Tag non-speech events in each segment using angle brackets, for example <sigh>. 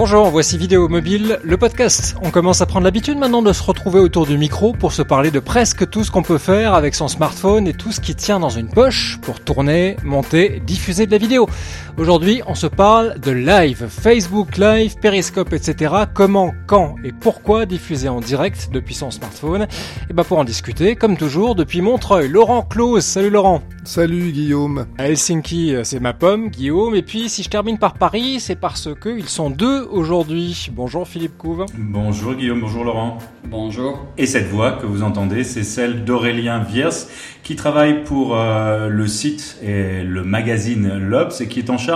Bonjour, voici Vidéo Mobile, le podcast. On commence à prendre l'habitude maintenant de se retrouver autour du micro pour se parler de presque tout ce qu'on peut faire avec son smartphone et tout ce qui tient dans une poche pour tourner, monter, diffuser de la vidéo. Aujourd'hui, on se parle de live, Facebook Live, Periscope, etc. Comment, quand et pourquoi diffuser en direct depuis son smartphone? Et ben pour en discuter, comme toujours, depuis Montreuil, Laurent Claus. Salut Laurent. Salut Guillaume. À Helsinki, c'est ma pomme, Guillaume. Et puis si je termine par Paris, c'est parce que ils sont deux aujourd'hui. Bonjour Philippe Couve. Bonjour Guillaume, bonjour Laurent. Bonjour. Et cette voix que vous entendez, c'est celle d'Aurélien Viers, qui travaille pour euh, le site et le magazine L'Obs et qui est en charge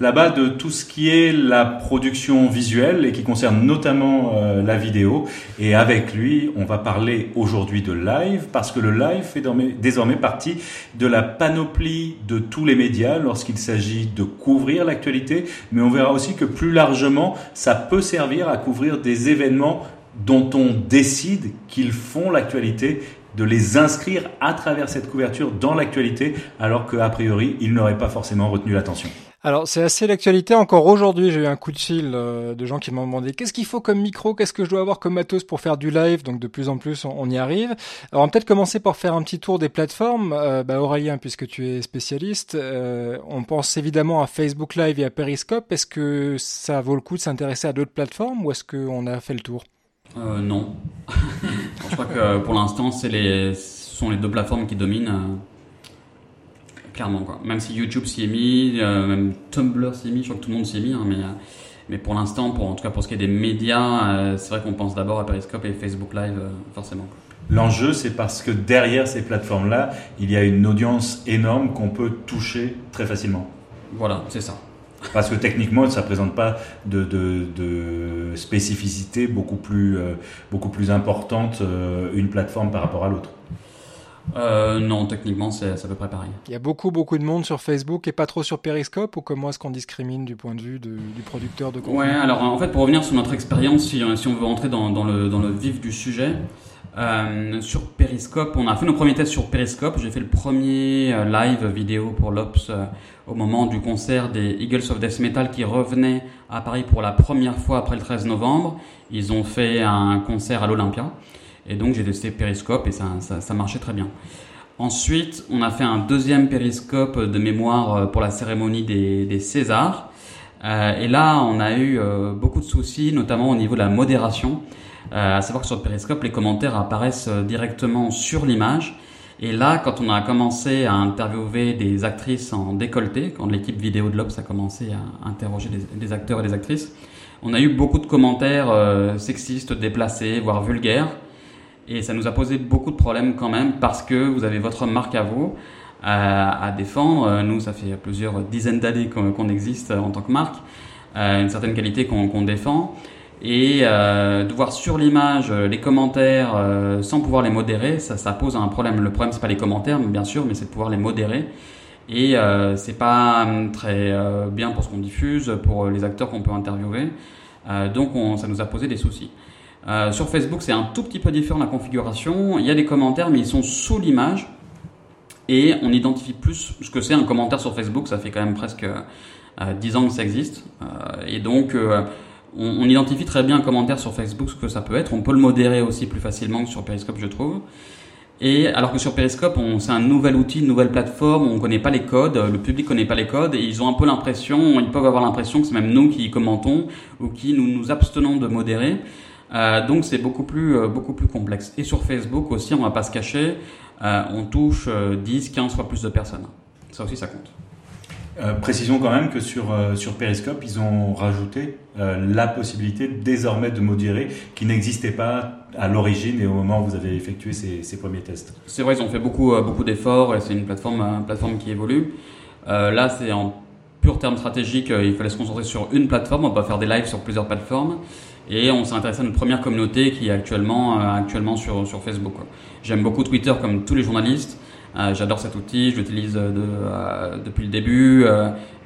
là-bas de tout ce qui est la production visuelle et qui concerne notamment euh, la vidéo. Et avec lui, on va parler aujourd'hui de live parce que le live fait désormais partie de la panoplie de tous les médias lorsqu'il s'agit de couvrir l'actualité, mais on verra aussi que plus largement, ça peut servir à couvrir des événements dont on décide qu'ils font l'actualité de les inscrire à travers cette couverture dans l'actualité, alors qu'a priori, ils n'auraient pas forcément retenu l'attention. Alors c'est assez l'actualité. Encore aujourd'hui, j'ai eu un coup de fil euh, de gens qui m'ont demandé qu'est-ce qu'il faut comme micro, qu'est-ce que je dois avoir comme matos pour faire du live? Donc de plus en plus, on, y arrive. Alors on va peut-être commencer par faire un petit tour des plateformes. Euh, bah, Aurélien, puisque tu es spécialiste, euh, on pense évidemment à Facebook Live et à Periscope. Est-ce que ça vaut le coup de s'intéresser à d'autres plateformes ou est-ce qu'on a fait le tour? Non. <laughs> je crois que pour l'instant, c'est les, ce sont les deux plateformes qui dominent clairement quoi. Même si YouTube s'y est mis, euh, même Tumblr s'y est mis, je crois que tout le monde s'y est mis, hein, mais euh, mais pour l'instant, pour en tout cas pour ce qui est des médias, euh, c'est vrai qu'on pense d'abord à Periscope et Facebook Live forcément. L'enjeu, c'est parce que derrière ces plateformes-là, il y a une audience énorme qu'on peut toucher très facilement. Voilà, c'est ça. Parce que techniquement, ça ne présente pas de, de, de, spécificité beaucoup plus, beaucoup plus importante une plateforme par rapport à l'autre. Euh, non, techniquement, c'est à peu près pareil. Il y a beaucoup, beaucoup de monde sur Facebook et pas trop sur Periscope ou comment est-ce qu'on discrimine du point de vue du producteur de contenu? Ouais, alors en fait, pour revenir sur notre expérience, si, si, on veut rentrer dans, dans, le, dans le, vif du sujet, euh, sur Periscope, on a fait nos premiers tests sur Periscope. J'ai fait le premier euh, live vidéo pour l'Ops euh, au moment du concert des Eagles of Death Metal qui revenaient à Paris pour la première fois après le 13 novembre. Ils ont fait un concert à l'Olympia. Et donc j'ai testé Periscope et ça, ça, marchait très bien. Ensuite, on a fait un deuxième périscope de mémoire euh, pour la cérémonie des, Césars. Euh, et là, on a eu euh, beaucoup de soucis, notamment au niveau de la modération. Euh, à savoir que sur le périscope, les commentaires apparaissent directement sur l'image. Et là, quand on a commencé à interviewer des actrices en décolleté, quand l'équipe vidéo de l'Obs a commencé à interroger des, acteurs et des actrices, on a eu beaucoup de commentaires sexistes, déplacés, voire vulgaires. Et ça nous a posé beaucoup de problèmes quand même parce que vous avez votre marque à vous euh, à défendre. Nous, ça fait plusieurs dizaines d'années qu'on existe en tant que marque, euh, une certaine qualité qu'on défend. Et euh, de voir sur l'image les commentaires sans pouvoir les modérer, ça, pose un problème. Le problème, c'est pas les commentaires, bien sûr, mais c'est de pouvoir les modérer. Et euh, c'est pas très bien pour ce qu'on diffuse, pour les acteurs qu'on peut interviewer. donc, on, ça nous a posé des soucis. Euh, sur Facebook, c'est un tout petit peu différent la configuration. Il y a des commentaires, mais ils sont sous l'image. Et on identifie plus ce que c'est un commentaire sur Facebook. Ça fait quand même presque euh, 10 ans que ça existe. Euh, et donc, euh, on, on, identifie très bien un commentaire sur Facebook, ce que ça peut être. On peut le modérer aussi plus facilement que sur Periscope, je trouve. Et alors que sur Periscope, c'est un nouvel outil, une nouvelle plateforme, on ne connaît pas les codes, le public connaît pas les codes, et ils ont un peu l'impression, ils peuvent avoir l'impression que c'est même nous qui commentons ou qui nous nous abstenons de modérer. Euh, donc c'est beaucoup plus euh, beaucoup plus complexe. Et sur Facebook aussi, on va pas se cacher, euh, on touche 10, 15 fois plus de personnes. Ça aussi, ça compte. précisons quand même que sur, sur Periscope, ils ont rajouté la possibilité désormais de modérer qui n'existait pas à l'origine et au moment où vous avez effectué ces, ces premiers tests. C'est vrai, ils ont fait beaucoup, beaucoup d'efforts et c'est une plateforme, une plateforme qui évolue. là, c'est en pur terme stratégique, il fallait se concentrer sur une plateforme, on peut faire des lives sur plusieurs plateformes. Et on s'est à notre première communauté qui est actuellement, euh, actuellement sur, sur Facebook. J'aime beaucoup Twitter comme tous les journalistes. Euh, J'adore cet outil, je l'utilise euh, depuis le début.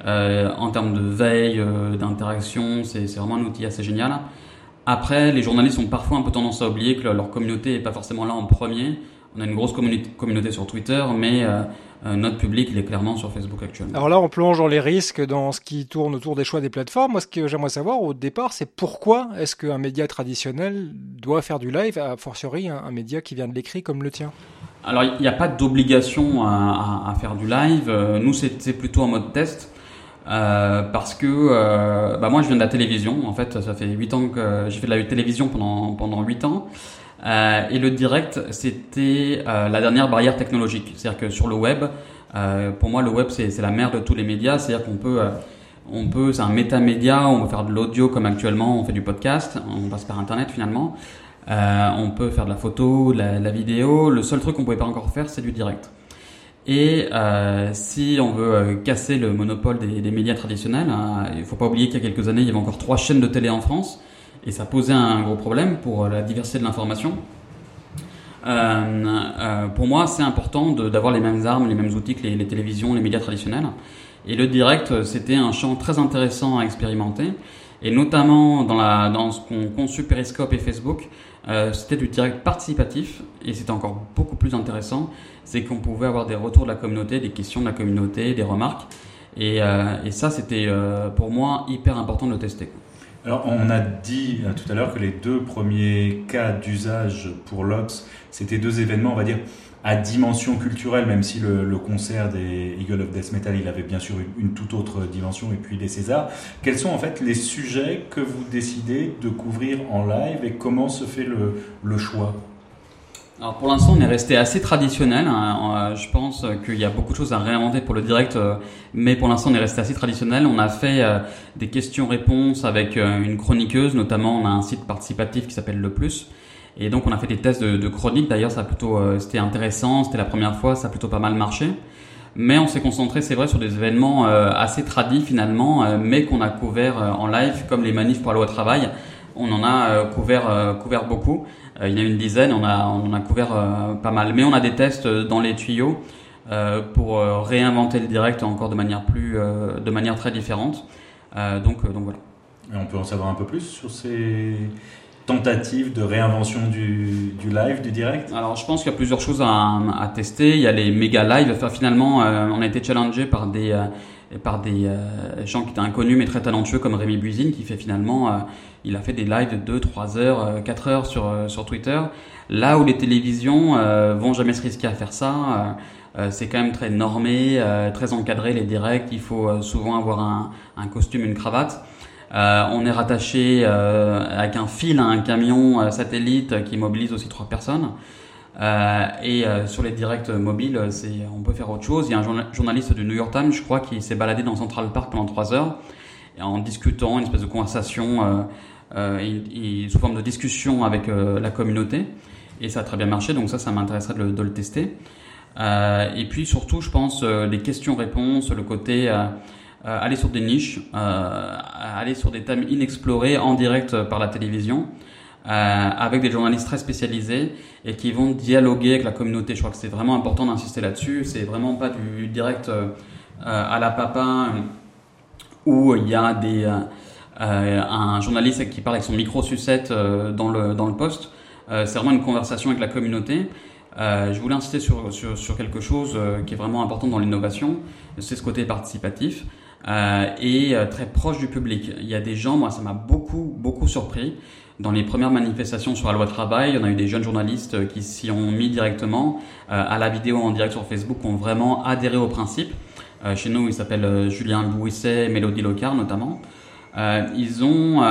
En termes de veille, d'interaction, c'est vraiment un outil assez génial. Après, les journalistes ont parfois un peu tendance à oublier que leur communauté n'est pas forcément là en premier. On a une grosse communauté sur Twitter, mais euh, notre public, il est clairement sur Facebook actuellement. Alors là, on plonge dans les risques, dans ce qui tourne autour des choix des plateformes. Moi, ce que j'aimerais savoir au départ, c'est pourquoi est-ce qu'un média traditionnel doit faire du live, a fortiori un, média qui vient de l'écrit comme le tien? Alors, il n'y a pas d'obligation à, faire du live. Euh, nous, c'est plutôt en mode test. Euh, parce que bah moi je viens de la télévision en fait ça fait 8 ans que j'ai fait de la télévision pendant pendant 8 ans euh, et le direct, c'était euh, la dernière barrière technologique. C'est-à-dire que sur le web, euh, pour moi, le web, c'est la mère de tous les médias. C'est-à-dire qu'on peut, on peut, c'est un métamédia. On peut faire de l'audio comme actuellement, on fait du podcast. On passe par Internet finalement. on peut faire de la photo, de la, vidéo. Le seul truc qu'on pouvait pas encore faire, c'est du direct. Et si on veut casser le monopole des, médias traditionnels, hein, il faut pas oublier qu'il y a quelques années, il y avait encore trois chaînes de télé en France et ça posait un gros problème pour la diversité de l'information. Euh, euh, pour moi, c'est important d'avoir les mêmes armes, les mêmes outils que les, télévisions, les médias traditionnels. Et le direct, c'était un champ très intéressant à expérimenter. Et notamment dans, la, dans ce qu'ont conçu Periscope et Facebook, euh, c'était du direct participatif. Et c'était encore beaucoup plus intéressant. C'est qu'on pouvait avoir des retours de la communauté, des questions de la communauté, des remarques. Et, et ça, c'était pour moi hyper important de le tester. Alors, on a dit euh, tout à l'heure que les deux premiers cas d'usage pour l'Obs, c'était deux événements, on va dire, à dimension culturelle, même si le, concert des Eagle of Death Metal, il avait bien sûr une, toute autre dimension, et puis des Césars. Quels sont en fait les sujets que vous décidez de couvrir en live et comment se fait le choix? Alors pour l'instant, on est resté assez traditionnel. Hein. Euh, je pense qu'il y a beaucoup de choses à réinventer pour le direct, euh, mais pour l'instant, on est resté assez traditionnel. On a fait euh, des questions-réponses avec une chroniqueuse, notamment on a un site participatif qui s'appelle Le Plus. Et donc on a fait des tests de, chronique. D'ailleurs, ça a plutôt, c'était intéressant. C'était la première fois, ça a plutôt pas mal marché. Mais on s'est concentré, c'est vrai, sur des événements assez tradis finalement, mais qu'on a couvert en live, comme les manifs pour la loi travail. On en a couvert, couvert beaucoup. Euh, il y en a une dizaine, on a, on a couvert euh, pas mal. Mais on a des tests dans les tuyaux euh, pour réinventer le direct encore de manière, plus, de manière très différente. donc, donc voilà. Et on peut en savoir un peu plus sur ces tentatives de réinvention du, du live, du direct? Alors je pense qu'il y a plusieurs choses à, à, tester. Il y a les méga live. Enfin, finalement, on a été challengé par des par des euh, gens qui étaient inconnus mais très talentueux comme Rémi Buisine qui fait finalement, euh, il a fait des lives de 2, 3 heures, 4 euh, heures sur, sur Twitter. Là où les télévisions vont jamais se risquer à faire ça, c'est quand même très normé, très encadré les directs, il faut souvent avoir un, un costume, une cravate. on est rattaché avec un fil à un camion satellite qui mobilise aussi trois personnes. Euh, et euh, sur les directs mobiles, on peut faire autre chose. Il y a un journaliste du New York Times, je crois, qui s'est baladé dans Central Park pendant trois heures en discutant, une espèce de conversation euh, sous forme de discussion avec la communauté. Et ça a très bien marché, donc ça, ça m'intéresserait de, de, le tester. et puis surtout, je pense, les questions-réponses, le côté aller sur des niches, aller sur des thèmes inexplorés en direct par la télévision. Euh, avec des journalistes très spécialisés et qui vont dialoguer avec la communauté. Je crois que c'est vraiment important d'insister là-dessus. C'est vraiment pas du direct euh, à la papa où il y a des, euh, un journaliste qui parle avec son micro sucette dans, le, dans le poste. c'est vraiment une conversation avec la communauté. Euh, je voulais insister sur, sur, sur quelque chose qui est vraiment important dans l'innovation, c'est ce côté participatif euh, et très proche du public. Il y a des gens, moi ça m'a beaucoup beaucoup surpris. Dans les premières manifestations sur la loi travail, on a eu des jeunes journalistes qui s'y ont mis directement. Euh, à la vidéo en direct sur Facebook, ont vraiment adhéré au principe. Euh, chez nous, ils s'appellent euh, Julien Bouisset, Mélodie Locar notamment. ils, ont,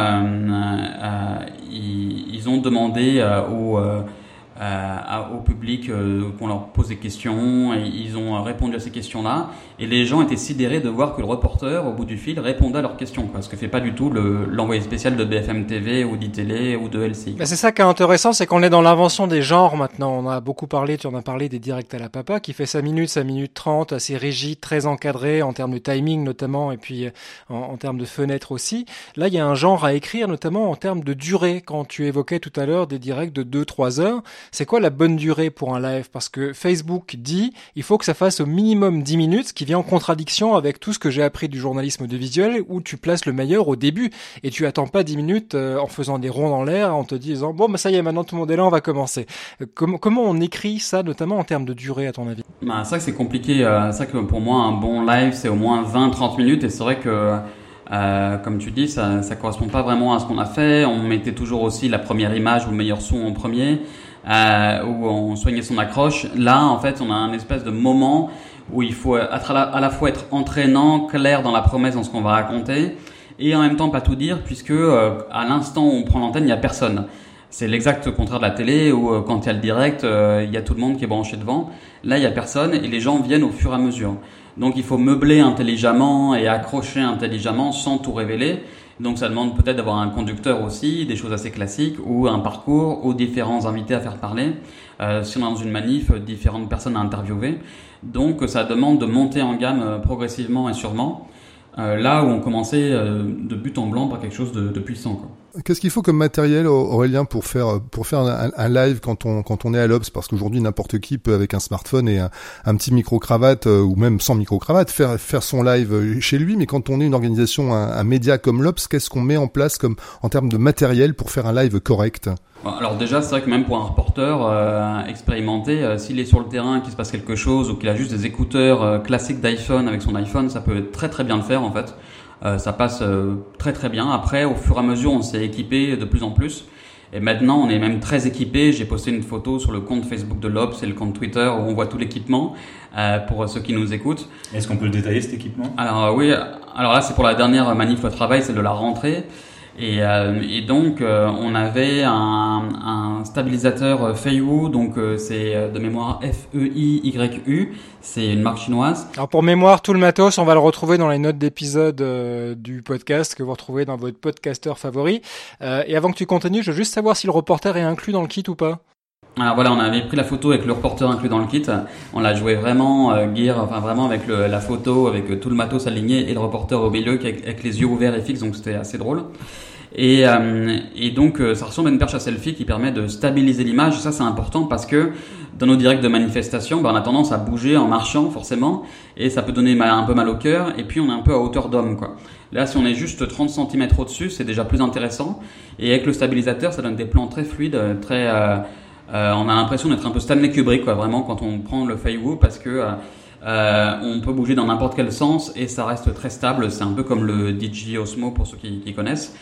ils, ont demandé aux euh, au public euh, qu'on leur pose des questions ils ont répondu à ces questions-là et les gens étaient sidérés de voir que le reporter au bout du fil répondait à leurs questions quoi, ce que fait pas du tout l'envoyé spécial de BFM TV ou d'ITélé ou de LCI. c'est ça qui est intéressant, c'est qu'on est dans l'invention des genres maintenant. On a beaucoup parlé, tu en as parlé des directs à la papa qui fait 5 minutes, 5 minutes 30, assez rigide, très encadré en termes de timing notamment et puis euh, en, en termes de fenêtre aussi. Là, il y a un genre à écrire notamment en termes de durée quand tu évoquais tout à l'heure des directs de 2-3 heures. C'est quoi la bonne durée pour un live? Parce que Facebook dit il faut que ça fasse au minimum 10 minutes, ce qui vient en contradiction avec tout ce que j'ai appris du journalisme audiovisuel où tu places le meilleur au début et tu attends pas 10 minutes euh, en faisant des ronds dans l'air en te disant bon bah ça y est maintenant tout le monde est là on va commencer. Euh, comment on écrit ça notamment en termes de durée à ton avis? Bah, c'est c'est compliqué. Euh, c'est vrai que pour moi un bon live c'est au moins 20-30 minutes et c'est vrai que comme tu dis, ça, ça correspond pas vraiment à ce qu'on a fait. On mettait toujours aussi la première image ou le meilleur son en premier, euh, où on soignait son accroche. Là, en fait, on a un espèce de moment où il faut être à la, fois être entraînant, clair dans la promesse dans ce qu'on va raconter, et en même temps pas tout dire, puisque euh, à l'instant où on prend l'antenne, il n'y a personne. C'est l'exact contraire de la télé où euh, quand il y a le direct, euh, il y a tout le monde qui est branché devant. Là, il y a personne et les gens viennent au fur et à mesure. Donc il faut meubler intelligemment et accrocher intelligemment sans tout révéler. Donc ça demande peut-être d'avoir un conducteur aussi, des choses assez classiques, ou un parcours, ou différents invités à faire parler. Euh, si on est dans une manif, différentes personnes à interviewer. Donc ça demande de monter en gamme euh, progressivement et sûrement. Euh, là où on commençait de but en blanc par quelque chose de, de puissant. Quoi. Qu'est-ce qu'il faut comme matériel, Aurélien, pour faire pour faire un, live quand on quand on est à l'Obs? Parce qu'aujourd'hui, n'importe qui peut avec un smartphone et un, petit micro cravate euh, ou même sans micro cravate faire faire son live chez lui. Mais quand on est une organisation, un, un média comme l'Obs, qu'est-ce qu'on met en place comme en termes de matériel pour faire un live correct? Alors déjà, c'est vrai que même pour un reporter euh, expérimenté, euh, s'il est sur le terrain, qu'il se passe quelque chose, ou qu'il a juste des écouteurs euh, classiques d'iPhone avec son iPhone, ça peut très très bien le faire en fait. Euh, ça passe euh, très très bien. Après, au fur et à mesure, on s'est équipé de plus en plus. Et maintenant, on est même très équipé. J'ai posté une photo sur le compte Facebook de l'Obs et le compte Twitter où on voit tout l'équipement euh, pour ceux qui nous écoutent. Est-ce qu'on peut le détailler cet équipement? Alors oui, alors là c'est pour la dernière manif au travail, c'est de la rentrée. Et, euh, et, donc, euh, on avait un, un stabilisateur Feiwu, donc euh, c'est de mémoire F-E-I-Y-U, c'est une marque chinoise. Alors pour mémoire, tout le matos, on va le retrouver dans les notes d'épisode du podcast que vous retrouvez dans votre podcasteur favori. et avant que tu continues, je veux juste savoir si le reporter est inclus dans le kit ou pas. Alors voilà, on avait pris la photo avec le reporter inclus dans le kit. On l'a joué vraiment euh, gear, enfin vraiment avec le, la photo, avec euh, tout le matos aligné et le reporter au milieu avec, les yeux ouverts et fixes, donc c'était assez drôle. Et, euh, et donc euh, ça ressemble à une perche à selfie qui permet de stabiliser l'image. Ça c'est important parce que dans nos directs de manifestation, ben, on a tendance à bouger en marchant forcément et ça peut donner un peu mal au cœur. Et puis on est un peu à hauteur d'homme quoi. Là, si on est juste 30 cm au-dessus, c'est déjà plus intéressant. Et avec le stabilisateur, ça donne des plans très fluides, très euh, euh, on a l'impression d'être un peu Stanley Kubrick, quoi, vraiment, quand on prend le Feiwu, parce que euh, euh, on peut bouger dans n'importe quel sens et ça reste très stable. C'est un peu comme le DJ Osmo pour ceux qui, qui connaissent.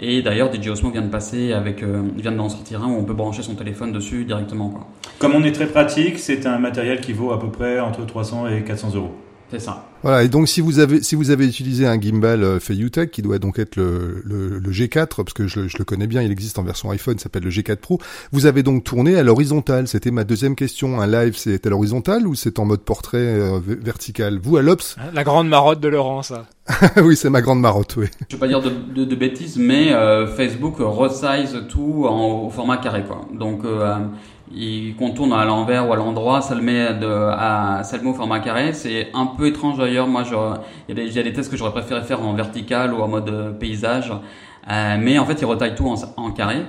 Et d'ailleurs, DJ Osmo vient de passer avec, euh, vient d'en sortir un où on peut brancher son téléphone dessus directement. Quoi. Comme on est très pratique, c'est un matériel qui vaut à peu près entre 300 et 400 euros. C'est ça. Voilà, et donc si vous avez si vous avez utilisé un gimbal euh, Feiyutech qui doit donc être le, le, le G4 parce que je, je, le connais bien, il existe en version iPhone, s'appelle le G4 Pro. Vous avez donc tourné à l'horizontale. C'était ma deuxième question. Un live, c'est à l'horizontale ou c'est en mode portrait euh, vertical? Vous à l'Ops La grande marotte de Laurent, ça. <laughs> oui, c'est ma grande marotte, oui. Je vais pas dire de, de, de bêtises, mais euh, Facebook resize tout en, au format carré, quoi. Donc euh, il contourne à l'envers ou à l'endroit, ça le met à, ça le met au format carré. C'est un peu étrange d'ailleurs. Moi, il y, a des, tests que j'aurais préféré faire en vertical ou en mode euh, paysage, euh, mais en fait, il retaille tout en, carré.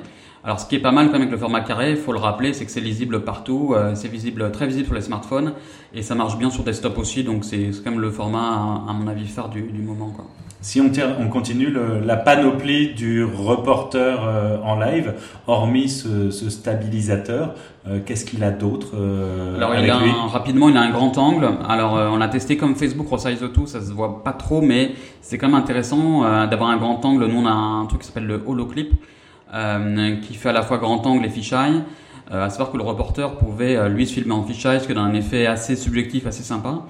Alors, ce qui est pas mal quand même avec le format carré, il faut le rappeler, c'est que c'est lisible partout, euh, c'est visible, très visible sur les smartphones, et ça marche bien sur desktop aussi. Donc, c'est quand même le format, à, à mon avis, phare du, du moment, quoi. Si on, on continue le, la panoplie du reporter euh, en live, hormis ce, ce stabilisateur, euh, qu'est-ce qu'il a d'autre euh, Alors il a un, rapidement, il a un grand angle. Alors on a testé comme Facebook Resize tout, ça se voit pas trop, mais c'est quand même intéressant d'avoir un grand angle. Nous on a un truc qui s'appelle le holoclip, qui fait à la fois grand angle et fisheye. Euh, à savoir que le reporter pouvait lui se filmer en fisheye, ce qui donne un effet assez subjectif, assez sympa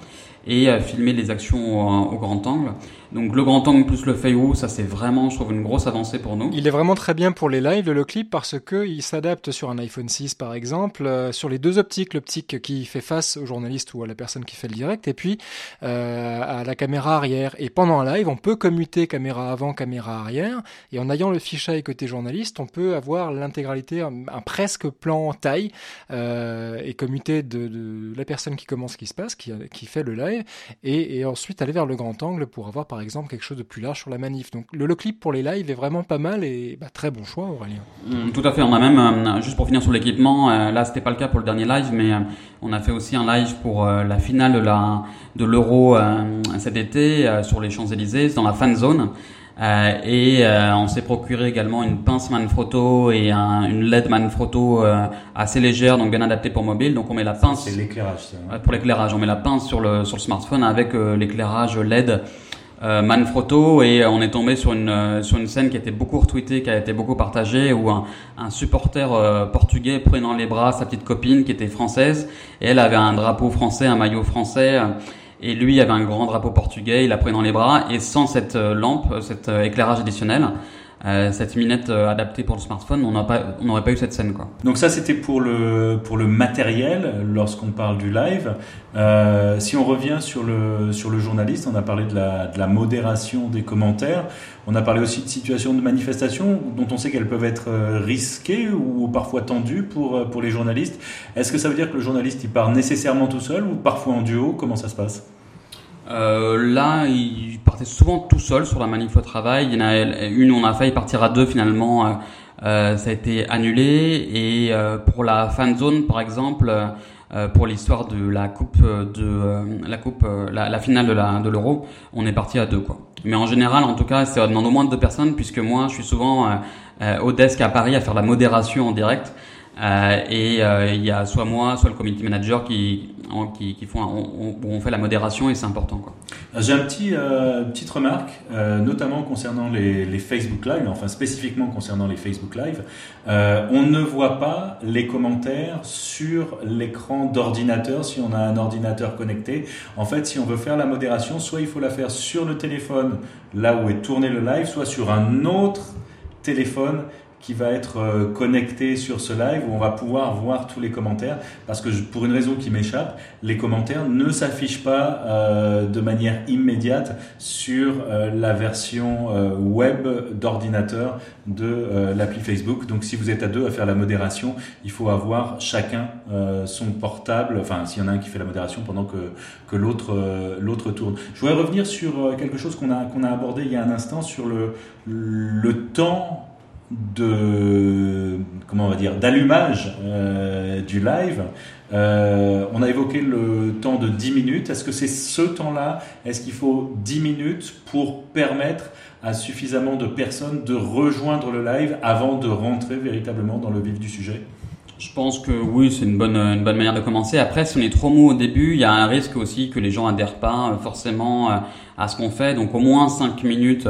et euh, filmer les actions au, au, grand angle. Donc le grand angle plus le Feiwu, ça c'est vraiment, je trouve, une grosse avancée pour nous. Il est vraiment très bien pour les lives, le clip, parce que il s'adapte sur un iPhone 6 par exemple, euh, sur les deux optiques, l'optique qui fait face au journaliste ou à la personne qui fait le direct, et puis euh, à la caméra arrière. Et pendant un live, on peut commuter caméra avant, caméra arrière, et en ayant le fichier côté journaliste, on peut avoir l'intégralité, un, presque plan taille, euh, et commuter de, la personne qui commence ce qui se passe, qui, qui fait le live, et, et ensuite aller vers le grand angle pour avoir par par exemple quelque chose de plus large sur la manif. Donc le, clip pour les lives est vraiment pas mal et bah, très bon choix Aurélien. Mm, tout à fait, on a même, juste pour finir sur l'équipement, là c'était pas le cas pour le dernier live, mais on a fait aussi un live pour la finale de la de l'Euro cet été sur les Champs-Élysées, dans la fan zone. Euh, et euh, on s'est procuré également une pince Manfrotto et un, une LED Manfrotto euh, assez légère, donc bien adaptée pour mobile. Donc on met la pince. C'est l'éclairage. Hein. Pour l'éclairage, on met la pince sur le sur le smartphone avec l'éclairage LED. Manfrotto et on est tombé sur une sur une scène qui a été beaucoup retweetée, qui a été beaucoup partagée où un, supporter portugais prenait dans les bras sa petite copine qui était française et elle avait un drapeau français, un maillot français et lui avait un grand drapeau portugais, il l'a pris dans les bras, et sans cette euh, lampe, euh, cet euh, éclairage additionnel, cette minette adaptée pour le smartphone, on n'aurait pas, eu cette scène. Donc ça, c'était pour le, matériel, lorsqu'on parle du live. Euh, si on revient sur le, journaliste, on a parlé de la, modération des commentaires. On a parlé aussi de situations de manifestation dont on sait qu'elles peuvent être risquées ou parfois tendues pour, pour les journalistes. Est-ce que ça veut dire que le journaliste, il part nécessairement tout seul ou parfois en duo? Comment ça se passe? euh, là, il partait souvent tout seul sur la manif au travail. Il y en a une, on a failli partir à deux finalement. Euh, euh ça a été annulé. Et euh, pour la fan zone, par exemple, euh, pour l'histoire de la coupe de la coupe, la, la, finale de la de l'euro, on est parti à deux quoi. Mais en général, en tout cas, c'est dans au moins de deux personnes puisque moi, je suis souvent au desk à Paris à faire la modération en direct. Euh, et euh, il y a soit moi, soit le community manager qui, qui, font, on, fait la modération et c'est important. Quoi. J'ai un petit euh, petite remarque, euh, notamment concernant les, les, Facebook Live, enfin spécifiquement concernant les Facebook Live. Euh, on ne voit pas les commentaires sur l'écran d'ordinateur si on a un ordinateur connecté. En fait, si on veut faire la modération, soit il faut la faire sur le téléphone, là où est tourné le live, soit sur un autre téléphone qui va être euh, connecté sur ce live où on va pouvoir voir tous les commentaires parce que pour une raison qui m'échappe, les commentaires ne s'affichent pas euh, de manière immédiate sur euh, la version web d'ordinateur de l'appli Facebook. Donc si vous êtes à deux à faire la modération, il faut avoir chacun son portable, enfin s'il y en a un qui fait la modération pendant que, que l'autre l'autre tourne. Je voudrais revenir sur quelque chose qu'on a qu'on a abordé il y a un instant sur le le temps de comment on va dire d'allumage euh, du live. Euh, on a évoqué le temps de 10 minutes. Est-ce que c'est ce temps-là? Est-ce qu'il faut 10 minutes pour permettre à suffisamment de personnes de rejoindre le live avant de rentrer véritablement dans le vif du sujet? Je pense que oui, c'est une bonne, une bonne manière de commencer. Après, si on est trop mou au début, il y a un risque aussi que les gens adhèrent pas euh, forcément à ce qu'on fait. Donc au moins 5 minutes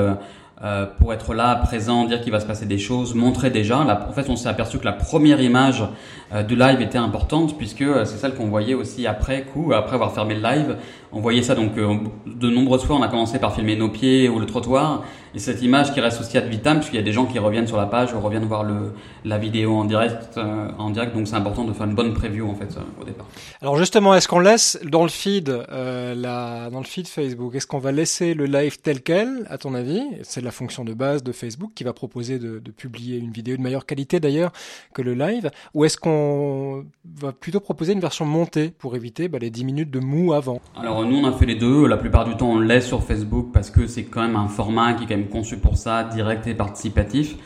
euh, pour être là, présent, dire qu'il va se passer des choses, montrer déjà. en fait, on s'est aperçu que la première image euh, du live était importante puisque euh, c'est celle qu'on voyait aussi après coup, après avoir fermé le live. On voyait ça donc de nombreuses fois. On a commencé par filmer nos pieds ou le trottoir et cette image qui reste aussi ad vitam puisqu'il y a des gens qui reviennent sur la page, reviennent voir le, la vidéo en direct, en direct. Donc c'est important de faire une bonne preview en fait au départ. Alors justement, est-ce qu'on laisse dans le feed, la, dans le feed Facebook, est-ce qu'on va laisser le live tel quel, à ton avis? C'est la fonction de base de Facebook qui va proposer de, publier une vidéo de meilleure qualité d'ailleurs que le live Ou est-ce qu'on va plutôt proposer une version montée pour éviter bah, les 10 minutes de mou avant? Alors nous on a fait les deux. La plupart du temps on laisse sur Facebook parce que c'est quand même un format qui est quand même conçu pour ça, direct et participatif.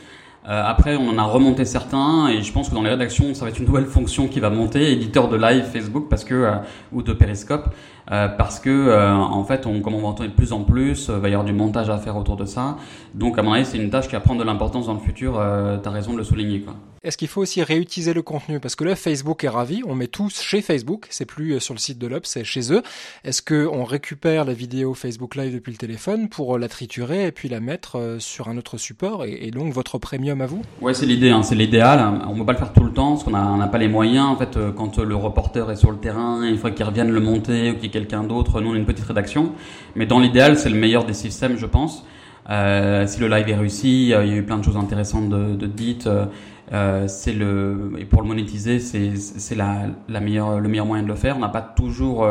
Euh, après, on en a remonté certains et je pense que dans les rédactions, ça va être une nouvelle fonction qui va monter, éditeur de live Facebook parce euh, ou de Periscope, euh, parce que euh, en fait, on, comme on va entendre de plus en plus, il va y avoir du montage à faire autour de ça. Donc, à mon avis, c'est une tâche qui va prendre de l'importance dans le futur. tu as raison de le souligner. Quoi. Est-ce qu'il faut aussi réutiliser le contenu? Parce que là, Facebook est ravi, on met tous chez Facebook, c'est plus sur le site de l'Obs, c'est chez eux. Est-ce qu'on récupère la vidéo Facebook Live depuis le téléphone pour la triturer et puis la mettre sur un autre support? Et, et donc votre premium à vous? Ouais, c'est l'idée, hein, c'est l'idéal. On ne peut pas le faire tout le temps parce qu'on n'a pas les moyens. En fait, quand le reporter est sur le terrain, il faut qu'il revienne le monter ou qu'il quelqu'un d'autre. Nous, on est une petite rédaction. Mais dans l'idéal, c'est le meilleur des systèmes, je pense. Euh, si le live est réussi, il y a eu plein de choses intéressantes de, dites. Euh, c'est le et pour le monétiser, c'est c'est la, la meilleure le meilleur moyen de le faire. On n'a pas toujours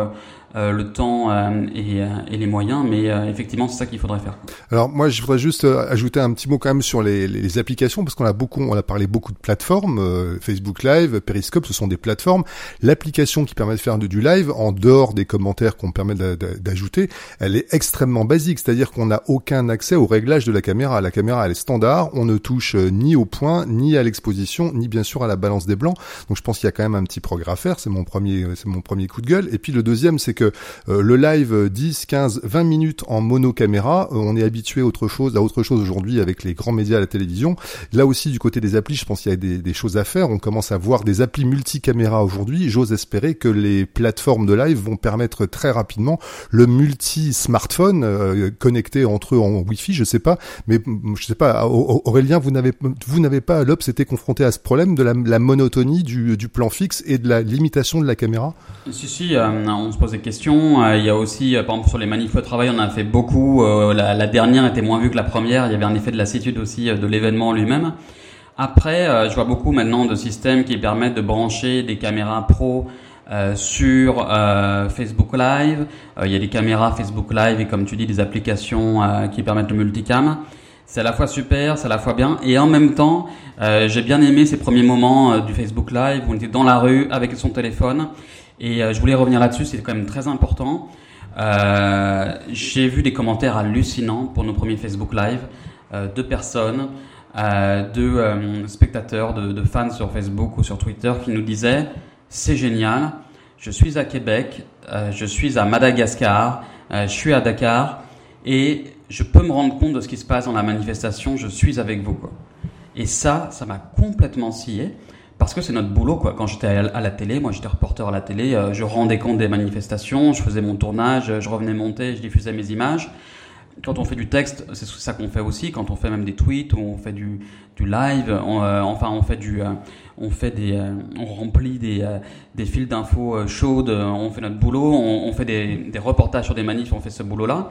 euh, euh, le temps euh, et, euh, et, les moyens, mais effectivement, c'est ça qu'il faudrait faire. Alors moi, je voudrais juste ajouter un petit mot quand même sur les, les applications, parce qu'on a beaucoup, on a parlé beaucoup de plateformes, Facebook Live, Periscope, ce sont des plateformes. L'application qui permet de faire du live, en dehors des commentaires qu'on permet d'ajouter, elle est extrêmement basique, c'est-à-dire qu'on n'a aucun accès au réglage de la caméra. La caméra, elle est standard, on ne touche ni au point, ni à l'exposition, ni bien sûr à la balance des blancs. Donc je pense qu'il y a quand même un petit progrès à faire. C'est mon premier, c'est mon premier coup de gueule. Et puis le deuxième, c'est euh, le live 10, 15, 20 minutes en mono-caméra, euh, on est habitué à autre chose, à autre chose aujourd'hui avec les grands médias à la télévision. Là aussi, du côté des applis, je pense qu'il y a des, choses à faire. On commence à voir des applis multi-caméra aujourd'hui. J'ose espérer que les plateformes de live vont permettre très rapidement le multi-smartphone euh, connecté entre eux en Wi-Fi, je sais pas. Mais je sais pas, Aurélien, vous n'avez vous n'avez pas à l'OPS été confronté à ce problème de la, monotonie du, plan fixe et de la limitation de la caméra? Si, si, on se pose des euh, il y a aussi, euh, par exemple, sur les manifs au travail, on a fait beaucoup. Euh, la, dernière était moins vue que la première. Il y avait un effet de lassitude aussi de l'événement lui-même. Après, je vois beaucoup maintenant de systèmes qui permettent de brancher des caméras pro sur Facebook Live. il y a des caméras Facebook Live et comme tu dis, des applications qui permettent le multicam. C'est à la fois super, c'est à la fois bien. Et en même temps, j'ai bien aimé ces premiers moments du Facebook Live où on était dans la rue avec son téléphone et euh, je voulais revenir là-dessus, c'est quand même très important. Euh, j'ai vu des commentaires hallucinants pour nos premiers Facebook Live euh, de personnes, de spectateurs, de, fans sur Facebook ou sur Twitter qui nous disaient c'est génial, je suis à Québec, je suis à Madagascar, je suis à Dakar et je peux me rendre compte de ce qui se passe dans la manifestation, je suis avec vous. Et ça, ça m'a complètement scié parce que c'est notre boulot quoi. Quand j'étais à la télé, moi j'étais reporter à la télé, euh, je rendais compte des manifestations, je faisais mon tournage, je revenais monter, je diffusais mes images. Quand on fait du texte, c'est ça qu'on fait aussi. Quand on fait même des tweets on fait du, du live, euh, enfin on fait du, euh, on fait des, on remplit des, des fils d'infos chaudes, on fait notre boulot, on, fait des, des, reportages sur des manifs, on fait ce boulot-là.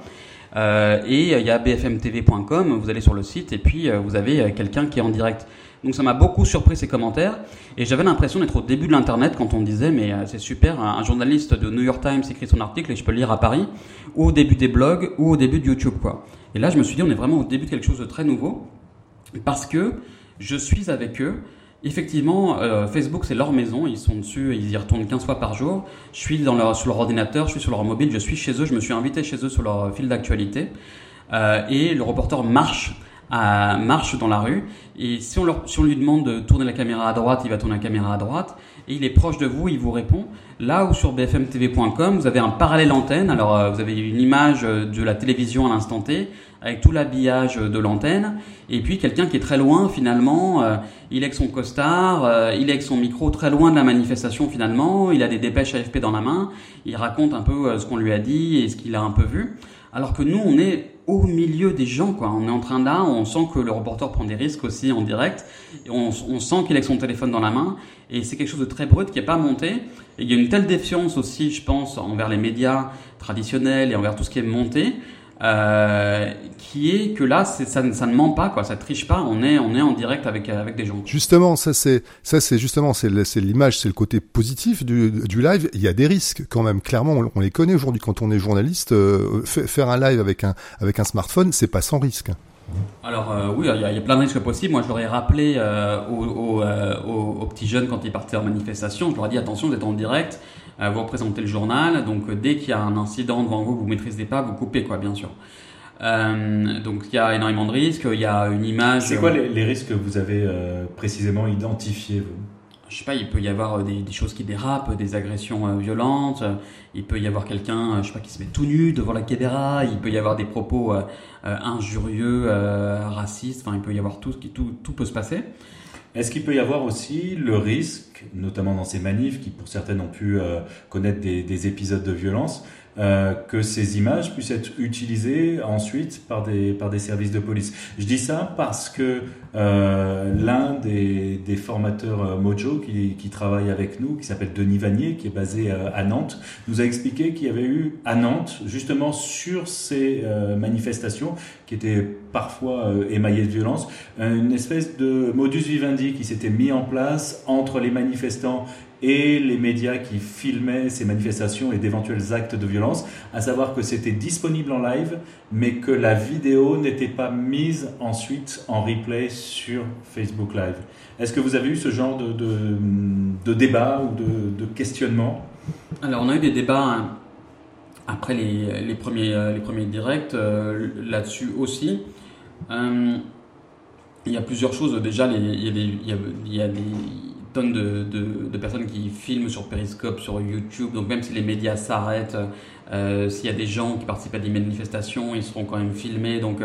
et il y a bfmtv.com, vous allez sur le site et puis vous avez quelqu'un qui est en direct. Donc ça m'a beaucoup surpris ces commentaires et j'avais l'impression d'être au début de l'internet quand on disait mais euh, c'est super, un, journaliste de New York Times écrit son article et je peux le lire à Paris ou au début des blogs ou au début de YouTube quoi. Et là je me suis dit on est vraiment au début de quelque chose de très nouveau parce que je suis avec eux. Effectivement, euh, Facebook c'est leur maison, ils sont dessus, ils y retournent 15 fois par jour. Je suis dans leur, sur leur ordinateur, je suis sur leur mobile, je suis chez eux, je me suis invité chez eux sur leur fil d'actualité euh, et le reporter marche à marche dans la rue. Et si on, leur, si on lui demande de tourner la caméra à droite, il va tourner la caméra à droite. Et il est proche de vous, il vous répond. Là où sur bfmtv.com, vous avez un parallèle antenne. Alors, euh, vous avez une image euh, de la télévision à l'instant T, avec tout l'habillage de l'antenne. Et puis, quelqu'un qui est très loin, finalement, euh, il est avec son costard, il est avec son micro très loin de la manifestation, finalement. Il a des dépêches AFP dans la main. Il raconte un peu ce qu'on lui a dit et ce qu'il a un peu vu. Alors que nous, on est au milieu des gens, quoi. On est en train là, on sent que le reporter prend des risques aussi en direct. Et on, sent qu'il a avec son téléphone dans la main. Et c'est quelque chose de très brut qui n'est pas monté. Et il y a une telle défiance aussi, je pense, envers les médias traditionnels et envers tout ce qui est monté. Euh, qui est que là, ça, ça, ne ment pas, quoi, ça triche pas. On est, on est en direct avec avec des gens. Justement, ça c'est, ça c'est justement, c'est l'image, c'est le côté positif du, du live. Il y a des risques quand même. Clairement, on, les connaît aujourd'hui quand on est journaliste. Euh, faire un live avec un avec un smartphone, c'est pas sans risque. Alors euh, oui, il y, a, plein de risques possibles. Moi, je l'aurais rappelé euh, aux, aux, aux, petits jeunes quand ils partaient en manifestation. Je leur ai dit attention, vous êtes en direct. Euh, vous représentez le journal, donc euh, dès qu'il y a un incident devant vous que vous maîtrisez pas, vous coupez quoi, bien sûr. Euh, donc il y a énormément de risques, il y a une image. C'est quoi les, risques que vous avez précisément identifiés vous? Je sais pas, il peut y avoir des, choses qui dérapent, des agressions violentes, il peut y avoir quelqu'un, je sais pas, qui se met tout nu devant la caméra, il peut y avoir des propos injurieux, racistes, enfin il peut y avoir tout, tout, tout peut se passer. Est-ce qu'il peut y avoir aussi le risque, notamment dans ces manifs qui pour certaines ont pu euh, connaître des, des, épisodes de violence, euh, que ces images puissent être utilisées ensuite par des, par des services de police. Je dis ça parce que euh, l'un des, des, formateurs euh, Mojo qui, qui, travaille avec nous, qui s'appelle Denis Vanier, qui est basé euh, à Nantes, nous a expliqué qu'il y avait eu à Nantes, justement sur ces manifestations, qui étaient parfois émaillées de violence, une espèce de modus vivendi qui s'était mis en place entre les manifestants et les médias qui filmaient ces manifestations et d'éventuels actes de violence, à savoir que c'était disponible en live, mais que la vidéo n'était pas mise ensuite en replay sur Facebook Live. Est-ce que vous avez eu ce genre de, de, débat ou de, questionnement? Alors on a eu des débats hein, après les, les, premiers, euh, les premiers directs euh, là-dessus aussi. Euh, il y a plusieurs choses. Déjà, il, y a des, il, y a, des, tonnes de, de, personnes qui filment sur Periscope, sur YouTube. Donc même si les médias s'arrêtent, s'il y a des gens qui participent à des manifestations, ils seront quand même filmés. Donc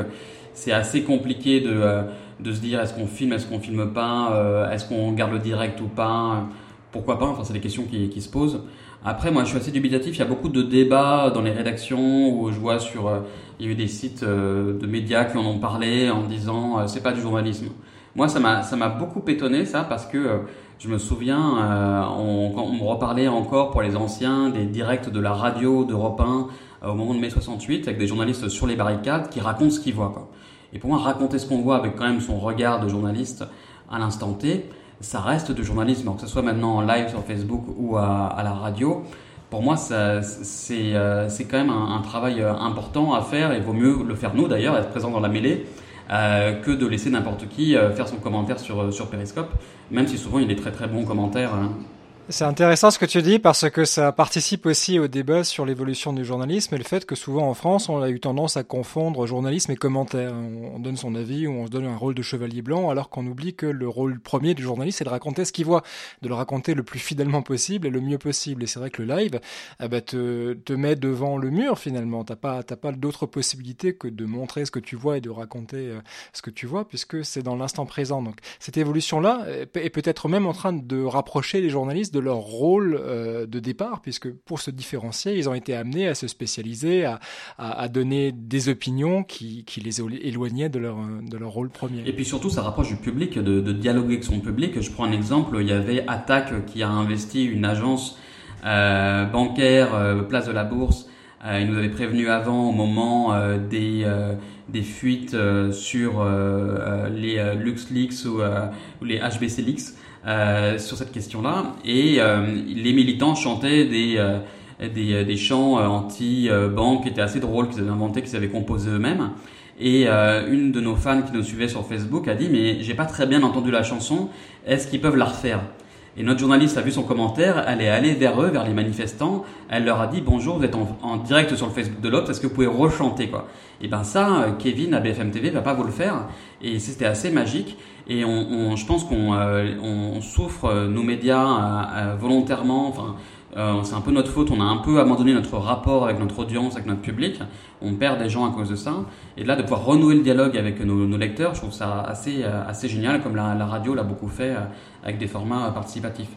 c'est assez compliqué de, de se dire est-ce qu'on filme, est-ce qu'on filme pas, est-ce qu'on garde le direct ou pas? Pourquoi pas? Enfin, c'est des questions qui, qui se posent. Après, moi, je suis assez dubitatif. Il y a beaucoup de débats dans les rédactions où je vois sur, euh, il y a eu des sites euh, de médias qui en ont parlé en disant euh, c'est pas du journalisme. Moi, ça m'a beaucoup étonné ça parce que je me souviens, on, quand on me reparlait encore pour les anciens des directs de la radio d'Europe 1 au moment de mai 68 avec des journalistes sur les barricades qui racontent ce qu'ils voient. Et pour moi, raconter ce qu'on voit avec quand même son regard de journaliste à l'instant T, ça reste du journalisme, que ce soit maintenant en live sur Facebook ou à, la radio. Pour moi, euh, c'est quand même un, travail euh, important à faire et vaut mieux le faire nous d'ailleurs, être présent dans la mêlée, euh, que de laisser n'importe qui faire son commentaire sur, sur Periscope, même si souvent il est très très bon commentaire. Hein. C'est intéressant ce que tu dis parce que ça participe aussi au débat sur l'évolution du journalisme et le fait que souvent en France on a eu tendance à confondre journalisme et commentaire. On donne son avis ou on se donne un rôle de chevalier blanc alors qu'on oublie que le rôle premier du journaliste c'est de raconter ce qu'il voit, de le raconter le plus fidèlement possible et le mieux possible. Et c'est vrai que le live eh ben, te, te met devant le mur finalement. T'as pas t'as pas d'autre possibilité que de montrer ce que tu vois et de raconter euh, ce que tu vois puisque c'est dans l'instant présent. Donc cette évolution là est peut-être même en train de rapprocher les journalistes de leur rôle euh, de départ, puisque pour se différencier, ils ont été amenés à se spécialiser, à, à, donner des opinions qui, qui, les éloignaient de leur, de leur rôle premier. Et puis surtout, ça rapproche du public, de, dialoguer avec son public. Je prends un exemple, il y avait Attac qui a investi une agence euh, bancaire, euh, place de la Bourse. Il nous avait prévenu avant, au moment des, des fuites sur les LuxLeaks ou, les HBC Leaks. Euh, sur cette question-là. Et euh, les militants chantaient des, euh, des, des, chants anti-banque qui étaient assez drôles, qu'ils avaient inventés, qu'ils avaient composés eux-mêmes. Et une de nos fans qui nous suivait sur Facebook a dit mais j'ai pas très bien entendu la chanson, est-ce qu'ils peuvent la refaire? Et notre journaliste a vu son commentaire, elle est allée vers eux, vers les manifestants, elle leur a dit bonjour, vous êtes en, direct sur le Facebook de l'Obs, est-ce que vous pouvez rechanter quoi? Et ben ça, Kevin à BFM TV va pas vous le faire, et c'était assez magique. Et on, je pense qu'on euh, on souffre, euh, nos médias, euh, volontairement, enfin, c'est un peu notre faute, on a un peu abandonné notre rapport avec notre audience, avec notre public, on perd des gens à cause de ça. Et là, de pouvoir renouer le dialogue avec nos, lecteurs, je trouve ça assez, assez génial, comme la, radio l'a beaucoup fait avec des formats participatifs.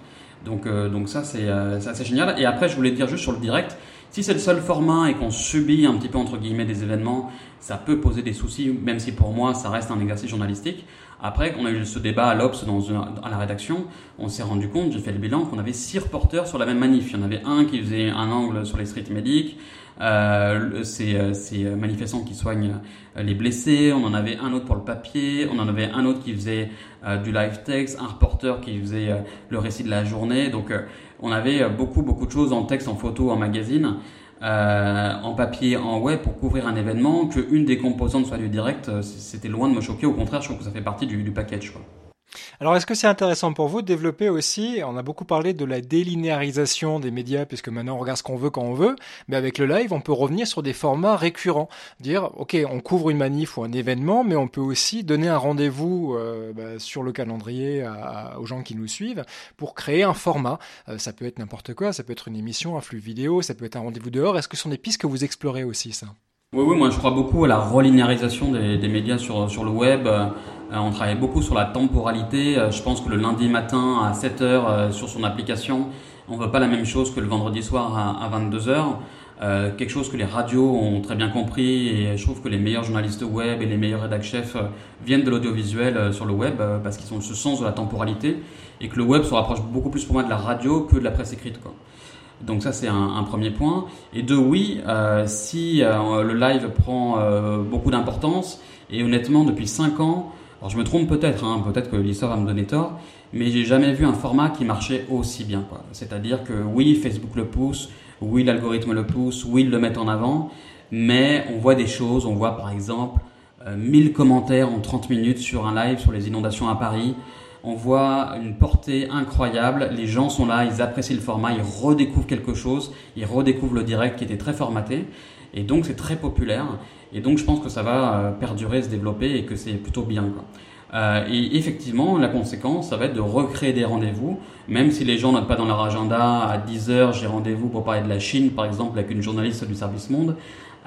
Donc, donc ça, c'est assez génial. Et après, je voulais dire juste sur le direct, si c'est le seul format et qu'on subit un petit peu entre guillemets des événements, ça peut poser des soucis, même si pour moi ça reste un exercice journalistique. Après, on a eu ce débat à l'Obs dans à la rédaction, on s'est rendu compte, j'ai fait le bilan, qu'on avait six reporters sur la même manif. Il y en avait un qui faisait un angle sur les street medics, euh, ces, euh, ces, manifestants qui soignent euh, les blessés, on en avait un autre pour le papier, on en avait un autre qui faisait euh, du live text, un reporter qui faisait le récit de la journée. Donc on avait beaucoup beaucoup de choses en texte, en photo, en magazine. Euh, en papier, en web pour couvrir un événement, qu'une des composantes soit du direct, euh, c'était loin de me choquer. Au contraire, je trouve que ça fait partie du, du package. Quoi. Alors, est-ce que c'est intéressant pour vous de développer aussi, on a beaucoup parlé de la délinéarisation des médias, puisque maintenant on regarde ce qu'on veut quand on veut, mais avec le live, on peut revenir sur des formats récurrents. Dire, ok, on couvre une manif ou un événement, mais on peut aussi donner un rendez-vous euh, bah, sur le calendrier aux gens qui nous suivent pour créer un format. Euh, ça peut être n'importe quoi, ça peut être une émission, un flux vidéo, ça peut être un rendez-vous dehors. Est-ce que ce sont des pistes que vous explorez aussi, ça? Oui, oui, moi je crois beaucoup à la relinéarisation des, des médias sur, sur le web. Euh, on travaille beaucoup sur la temporalité. Euh, je pense que le lundi matin à 7h euh, sur son application, on ne veut pas la même chose que le vendredi soir à, 22h. Euh, quelque chose que les radios ont très bien compris et je trouve que les meilleurs journalistes web et les meilleurs rédacteurs chefs viennent de l'audiovisuel sur le web parce qu'ils ont ce sens de la temporalité et que le web se rapproche beaucoup plus pour moi de la radio que de la presse écrite. Donc ça c'est un, premier point. Et deux, oui, si le live prend beaucoup d'importance, et honnêtement depuis 5 ans, Alors je me trompe peut-être, hein, peut-être que l'histoire va me donner tort, mais j'ai jamais vu un format qui marchait aussi bien. C'est-à-dire que oui, Facebook le pousse, oui, l'algorithme le pousse, oui, ils le mettent en avant, mais on voit des choses, on voit par exemple 1000 commentaires en 30 minutes sur un live sur les inondations à Paris, on voit une portée incroyable. Les gens sont là, ils apprécient le format, ils redécouvrent quelque chose, ils redécouvrent le direct qui était très formaté. Et donc c'est très populaire. Et donc je pense que ça va euh, perdurer, se développer et que c'est plutôt bien. Euh, et effectivement, la conséquence, ça va être de recréer des rendez-vous, même si les gens notent pas dans leur agenda à 10 heures, j'ai rendez-vous pour parler de la Chine, par exemple, avec une journaliste du service Monde.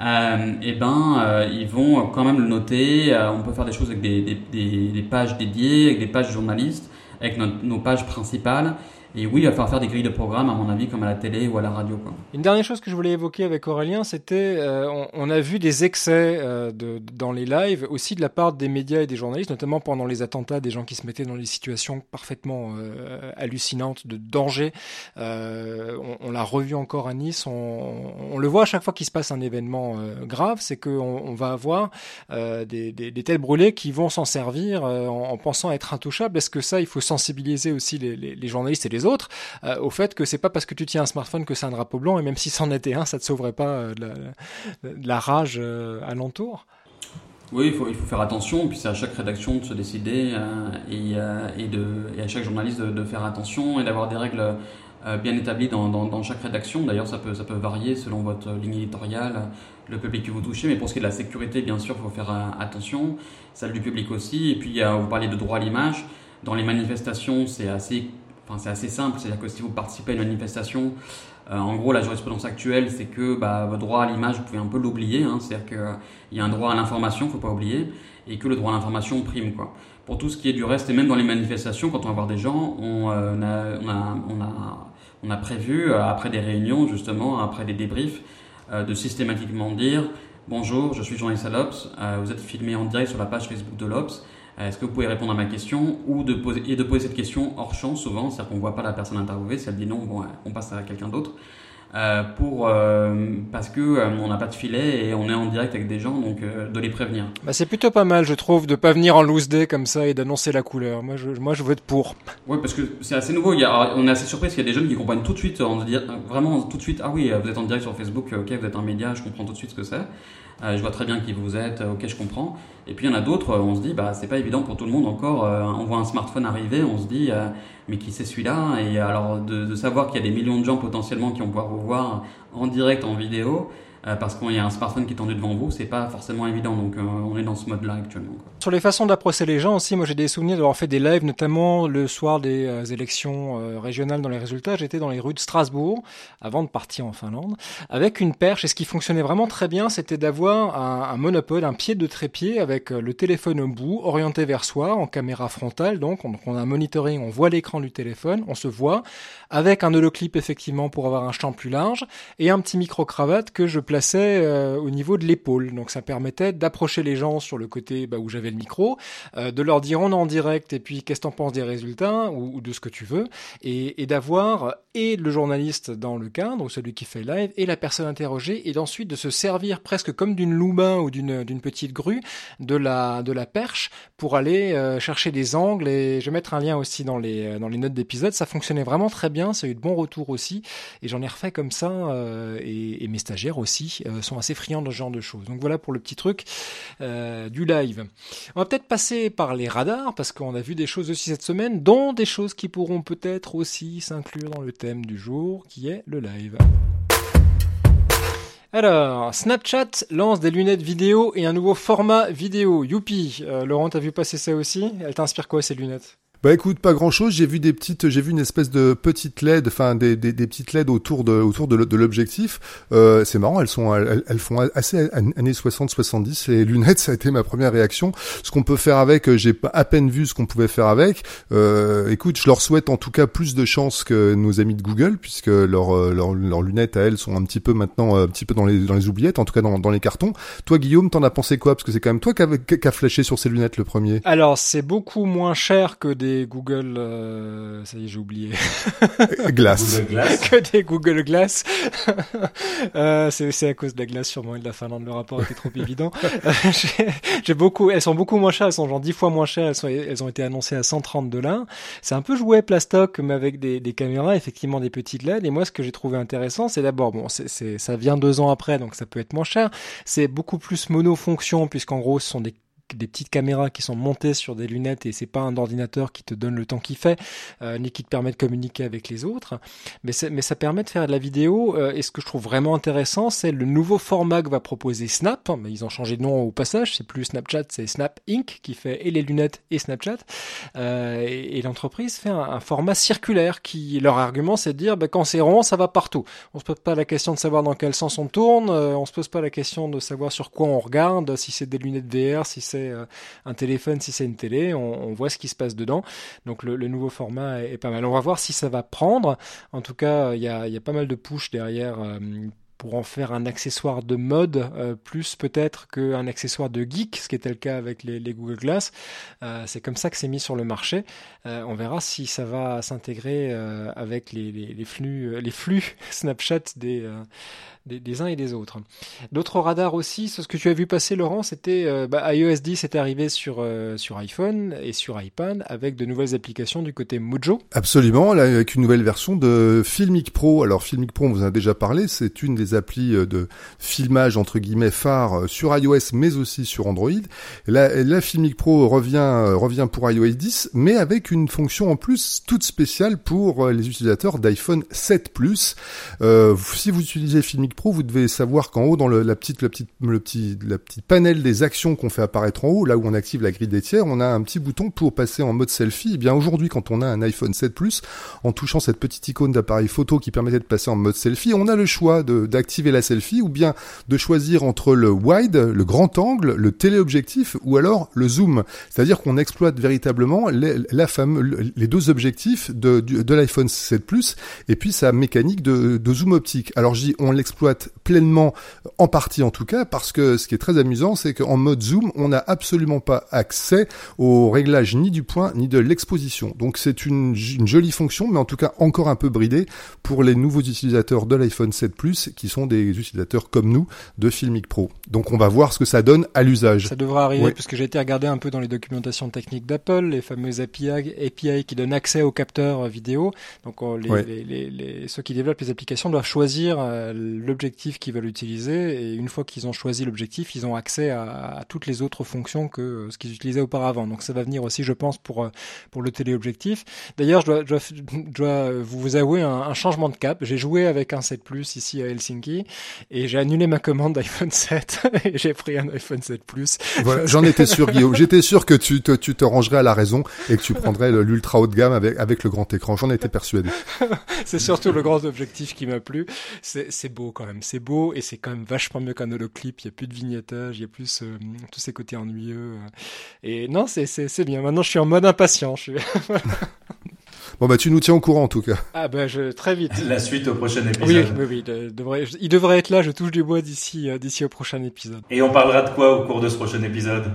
Euh, et eh ben, euh, ils vont quand même le noter. Euh, on peut faire des choses avec des, des, des, pages dédiées, avec des pages journalistes, avec nos pages principales. Et oui, il va falloir faire des grilles de programme, à mon avis, comme à la télé ou à la radio. Une dernière chose que je voulais évoquer avec Aurélien, c'était euh, on, a vu des excès euh, dans les lives, aussi de la part des médias et des journalistes, notamment pendant les attentats, des gens qui se mettaient dans des situations parfaitement euh, hallucinantes de danger. On, l'a revu encore à Nice. On, le voit à chaque fois qu'il se passe un événement grave, c'est qu'on on va avoir des, tels brûlés qui vont s'en servir en, en, pensant être intouchables. Est-ce que ça, il faut sensibiliser aussi les journalistes et les autres euh, au fait que c'est pas parce que tu tiens un smartphone que c'est un drapeau blanc et même si c'en était un, ça te sauverait pas euh, de, la, rage euh, alentour. Oui, il faut, faire attention, puis c'est à chaque rédaction de se décider et, à chaque journaliste de, faire attention et d'avoir des règles bien dans, dans chaque rédaction. D'ailleurs, ça peut, ça peut varier selon votre ligne éditoriale, le public que vous touchez, mais pour ce qui est de la sécurité, bien sûr, il faut faire attention, celle du public aussi. Et puis, vous parlez de droit à l'image. Dans les manifestations, c'est assez c'est assez simple, c'est-à-dire que si vous participez à une manifestation, euh, en gros, la jurisprudence actuelle, c'est que bah, votre droit à l'image, vous pouvez un peu l'oublier. Hein, c'est-à-dire qu'il y a un droit à l'information, faut pas oublier, et que le droit à l'information prime. Pour tout ce qui est du reste, et même dans les manifestations, quand on va voir des gens, on, euh, a, prévu, euh, après des réunions, justement, après des débriefs, de systématiquement dire Bonjour, je suis Jean-Yves vous êtes filmé en direct sur la page Facebook de l'Ops. Euh, est-ce que vous pouvez répondre à ma question ou de poser, et de poser cette question hors champ souvent, c'est-à-dire qu'on ne voit pas la personne interviewée, si elle dit non, bon, on passe à quelqu'un d'autre. Euh, pour euh, parce que euh, on n'a pas de filet et on est en direct avec des gens donc euh, de les prévenir. Bah c'est plutôt pas mal je trouve de pas venir en loose day comme ça et d'annoncer la couleur. Moi je moi je vote pour. Oui parce que c'est assez nouveau. Il y a, on est assez surpris qu'il y a des jeunes qui comprennent tout de suite en vraiment tout de suite ah oui vous êtes en direct sur Facebook ok vous êtes un média je comprends tout de suite ce que c'est. Euh, je vois très bien qui vous êtes, ok, je comprends. Et puis il y en a d'autres, on se dit, bah, c'est pas évident pour tout le monde encore. Euh, on voit un smartphone arriver, on se dit, euh, mais qui c'est celui-là? Et alors de, de savoir qu'il y a des millions de gens potentiellement qui vont pouvoir vous voir en direct, en vidéo, euh, parce qu'il y a un smartphone qui est tendu devant vous, c'est pas forcément évident. Donc euh, on est dans ce mode-là actuellement. Quoi. Sur les façons d'approcher les gens aussi, moi j'ai des souvenirs d'avoir fait des lives, notamment le soir des euh, élections euh, régionales dans les résultats. J'étais dans les rues de Strasbourg avant de partir en Finlande avec une perche. Et ce qui fonctionnait vraiment très bien, c'était d'avoir un, un, un pied de trépied avec le téléphone au bout, orienté vers soi, en caméra frontale. Donc on, on a un monitoring, on voit l'écran du téléphone, on se voit avec un holoclip effectivement pour avoir un champ plus large et un petit micro cravate que je euh, au niveau de l'épaule. Donc ça permettait d'approcher les gens sur le côté bah, où j'avais le micro, euh, de leur dire on est en direct et puis qu'est-ce que t'en penses des résultats ou, ou, de ce que tu veux, et, d'avoir et le journaliste dans le cadre, donc celui qui fait live, et la personne interrogée, et d'ensuite de se servir presque comme d'une loubin ou d'une petite grue de la de la perche pour aller euh, chercher des angles. Et je vais mettre un lien aussi dans les dans les notes d'épisode. Ça fonctionnait vraiment très bien, ça a eu de bons retours aussi, et j'en ai refait comme ça. Et, et, mes stagiaires aussi euh, sont assez friands de ce genre de choses. Donc voilà pour le petit truc euh, du live. On va peut-être passer par les radars parce qu'on a vu des choses aussi cette semaine, dont des choses qui pourront peut-être aussi s'inclure dans le thème du jour qui est le live. Alors, Snapchat lance des lunettes vidéo et un nouveau format vidéo. Youpi euh, Laurent, t'as vu passer ça aussi? Elle t'inspire quoi ces lunettes? Bah écoute, pas grand chose. J'ai vu des petites, j'ai vu une espèce de petite LED, enfin des, des, des, petites LED autour de autour de, l'objectif. Euh, c'est marrant, elles sont, elles, elles, font assez années 60-70. Les lunettes, <laughs> ça a été ma première réaction. Ce qu'on peut faire avec, euh, j'ai à peine vu ce qu'on pouvait faire avec. Euh, écoute, je leur souhaite en tout cas plus de chance que nos amis de Google, puisque leurs euh, leurs leur lunettes à elles sont un petit peu maintenant un petit peu dans les dans les oubliettes, en tout cas dans, dans les cartons. Toi, Guillaume, t'en as pensé quoi? Parce que c'est quand même toi qui a, qui a flashé sur ces lunettes le premier. Alors, c'est beaucoup moins cher que des des Google, euh, ça y est, j'ai oublié. glace. Google Glass. <laughs> que des Google Glass. <laughs> euh, c'est à cause de la glace sûrement et de la Finlande. Le rapport était trop évident. <laughs> Euh, j'ai- beaucoup, elles sont beaucoup moins chères. Elles sont genre 10 fois moins chères. Elles, sont, elles ont été annoncées à 130 dollars. C'est un peu jouet plastoc, mais avec des, des caméras, effectivement des petites LED. Et moi, ce que j'ai trouvé intéressant, c'est d'abord, bon, c'est c'est- ça vient deux ans après, donc ça peut être moins cher. C'est beaucoup plus monofonction, puisqu'en gros, ce sont des des petites caméras qui sont montées sur des lunettes et c'est pas un ordinateur qui te donne le temps qu'il fait euh, ni qui te permet de communiquer avec les autres. Mais, mais ça permet de faire de la vidéo euh, et ce que je trouve vraiment intéressant c'est le nouveau format que va proposer Snap. Mais ils ont changé de nom au passage c'est plus Snapchat c'est Snap Inc. qui fait et les lunettes et Snapchat. Euh, et, l'entreprise fait un, format circulaire qui leur argument c'est de dire bah, quand c'est rond ça va partout. On se pose pas la question de savoir dans quel sens on tourne on se pose pas la question de savoir sur quoi on regarde si c'est des lunettes VR si c'est euh, un téléphone si c'est une télé on, voit ce qui se passe dedans. Donc le, nouveau format est, pas mal. On va voir si ça va prendre. En tout cas il y a, y a pas mal de push derrière euh, pour en faire un accessoire de mode, euh, plus peut-être qu'un accessoire de geek, ce qui était le cas avec les, Google Glass. Euh, c'est comme ça que c'est mis sur le marché. Euh, on verra si ça va s'intégrer avec les, flux, <laughs> Snapchat des, uns et des autres. D'autres radars aussi, ce que tu as vu passer, Laurent, c'était bah, iOS 10 est arrivé sur, iPhone et sur iPad avec de nouvelles applications du côté Mojo. Absolument, avec une nouvelle version de Filmic Pro. Alors Filmic Pro, on vous en a déjà parlé, c'est une des applis euh, de filmage entre guillemets phare euh, sur iOS, mais aussi sur Android. La, Filmic Pro revient euh, revient pour iOS 10, mais avec une fonction en plus toute spéciale pour les utilisateurs d'iPhone 7 Plus. Si vous utilisez Filmic Pro, vous devez savoir qu'en haut dans le, la petite, le petit, la petite panel des actions qu'on fait apparaître en haut, là où on active la grille des tiers, on a un petit bouton pour passer en mode selfie. Et bien aujourd'hui, quand on a un iPhone 7 Plus, en touchant cette petite icône d'appareil photo qui permettait de passer en mode selfie, on a le choix de- d'activer la selfie ou bien de choisir entre le wide, le grand angle, le téléobjectif ou alors le zoom. C'est-à-dire qu'on exploite véritablement les, la fame- les deux objectifs de, de l'iPhone 7 Plus et puis sa mécanique de, de zoom optique. Alors je dis on l'exploite pleinement, en partie en tout cas, parce que ce qui est très amusant, c'est qu'en mode zoom, on n'a absolument pas accès au réglage ni du point ni de l'exposition. Donc c'est une, une jolie fonction, mais en tout cas encore un peu bridée pour les nouveaux utilisateurs de l'iPhone 7 Plus, qui sont des utilisateurs comme nous de Filmic Pro. Donc on va voir ce que ça donne à l'usage. Ça devrait arriver Ouais. puisque j'ai été regarder un peu dans les documentations techniques d'Apple, les fameuses API, API qui donnent accès aux capteurs euh, vidéo. Donc euh, les, Ouais. les, les, les- ceux qui développent les applications doivent choisir euh, l'objectif qu'ils veulent utiliser et une fois qu'ils ont choisi l'objectif, ils ont accès à, à toutes les autres fonctions que ce qu'ils utilisaient auparavant. Donc ça va venir aussi, je pense, pour pour le téléobjectif. D'ailleurs, je dois, je dois, je dois vous vous avouer un, un changement de cap. J'ai joué avec un 7 Plus ici à Helsinki et j'ai annulé ma commande d'iPhone 7 <laughs> et j'ai pris un iPhone 7 Plus. Voilà, j'en étais sûr, Guillaume. J'étais sûr que tu te, tu te rangerais à la raison et que tu prendrais l'ultra haut de gamme avec, avec le grand écran. J'en étais persuadé. <laughs> c'est surtout le grand objectif qui m'a plu. C'est beau quand même, c'est beau et c'est quand même vachement mieux qu'un holoclip. Il y a plus de vignettage, il y a plus euh, tous ces côtés ennuyeux. Et non, c'est bien. Maintenant, je suis en mode impatient. Je suis... <laughs> Bon bah tu nous tiens au courant en tout cas. Ah ben, je très vite. La suite au prochain Oui, épisode. oui, oui. de- devrait, il devrait être là. Je touche du bois d'ici euh, d'ici au prochain épisode. Et on parlera de quoi au cours de ce prochain épisode?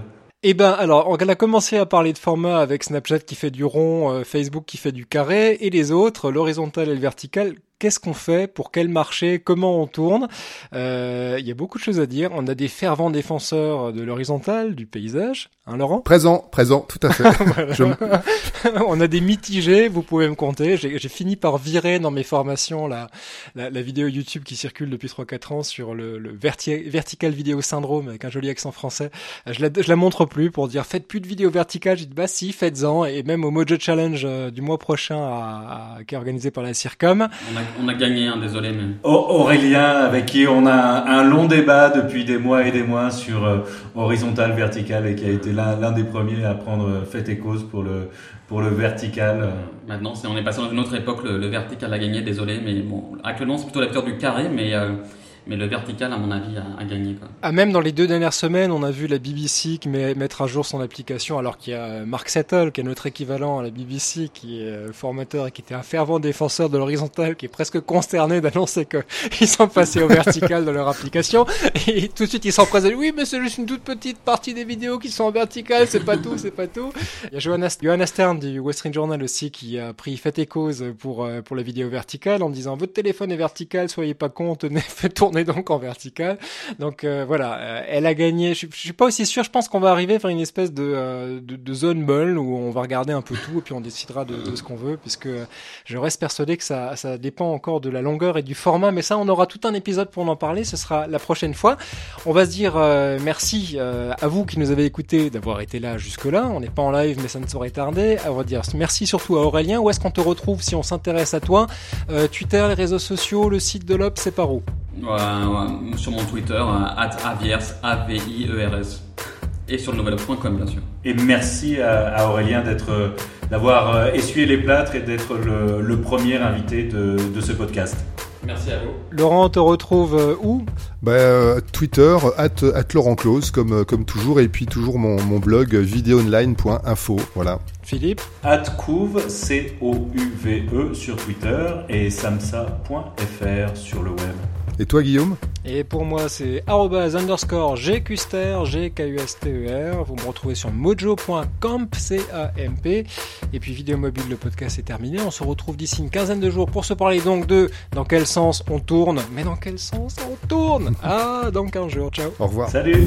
Eh ben, alors, on a commencé à parler de format avec Snapchat qui fait du rond, euh, Facebook qui fait du carré, et les autres, l'horizontal et le vertical. Qu'est-ce qu'on fait? Pour quel marché? Comment on tourne? Euh, Il y a beaucoup de choses à dire. On a des fervents défenseurs de l'horizontal, du paysage, hein, Laurent? Présent, présent, tout à fait. <laughs> <laughs> Je <laughs> on a des mitigés, vous pouvez me compter. J'ai j'ai fini par virer dans mes formations la, la, la vidéo YouTube qui circule depuis 3-4 ans sur le, le verti- vertical vidéo syndrome avec un joli accent français. Je la, je la montre plus pour dire faites plus de vidéos verticales. J'ai dit bah si, faites-en. Et même au Mojo Challenge euh, du mois prochain à, à- qui est organisé par la Circom. On a, on a gagné, hein, désolé, mais. Au- Aurélien, avec qui on a un long débat depuis des mois et des mois sur euh, horizontal, vertical, et qui a été l'un des premiers à prendre fait et cause pour le, pour le vertical. Maintenant, on est passé dans une autre époque, le, le vertical a gagné, désolé, mais bon, actuellement c'est plutôt la victoire du carré, mais, euh, Mais le vertical, à mon avis, a, gagné. Quoi. Ah, même dans les deux dernières semaines, on a vu la BBC qui met, mettre à jour son application, alors qu'il y a Mark Settle, qui est notre équivalent à la BBC, qui est euh, formateur et qui était un fervent défenseur de l'horizontal, qui est presque consterné d'annoncer qu'ils sont passés au vertical dans leur application. Et tout de suite, ils s'empressent de dire, oui, mais c'est juste une toute petite partie des vidéos qui sont en vertical, c'est pas tout, c'est pas tout. Il y a Johanna, Stern du Wall Street Journal aussi qui a pris fait et cause pour, euh, pour la vidéo verticale en disant, votre téléphone est vertical, soyez pas con, tenez, faites tourner donc en vertical. Donc euh, voilà, euh, elle a gagné. Je, suis pas aussi sûr. Je pense qu'on va arriver vers une espèce de, euh, de, zone molle où on va regarder un peu tout et puis on décidera de, ce qu'on veut, puisque je reste persuadé que ça, ça dépend encore de la longueur et du format. Mais ça, on aura tout un épisode pour en parler. Ce sera la prochaine fois. On va se dire merci à vous qui nous avez écoutés d'avoir été là jusque-là. On n'est pas en live, mais ça ne saurait tarder. On va dire merci surtout à Aurélien. Où est-ce qu'on te retrouve si on s'intéresse à toi? Twitter, les réseaux sociaux, le site de l'Op, c'est par où? Ouais, ouais, sur mon Twitter, at Aviers, A-V-I-E-R-S. Et sur le bien sûr. Et merci à, à Aurélien d'être, d'avoir essuyé les plâtres et d'être le, le, premier invité de, de, ce podcast. Merci à vous. Laurent, on te retrouve euh, où? Bah, euh, Twitter, at, at Laurent Close, comme, comme toujours, et puis toujours mon, mon blog videoonline.info. Voilà. Philippe? At Couve, C-O-U-V-E sur Twitter et samsa.fr sur le web. Et toi, Guillaume Et pour moi, c'est underscore gcuster, G-K-U-S-T-E-R. Vous me retrouvez sur mojo.camp, C-A-M-P. Et puis, Vidéo Mobile, le podcast est terminé. On se retrouve d'ici une quinzaine de jours pour se parler donc de dans quel sens on tourne? Mais dans quel sens on tourne? Ah, dans 15 jours. Ciao. Au revoir. Salut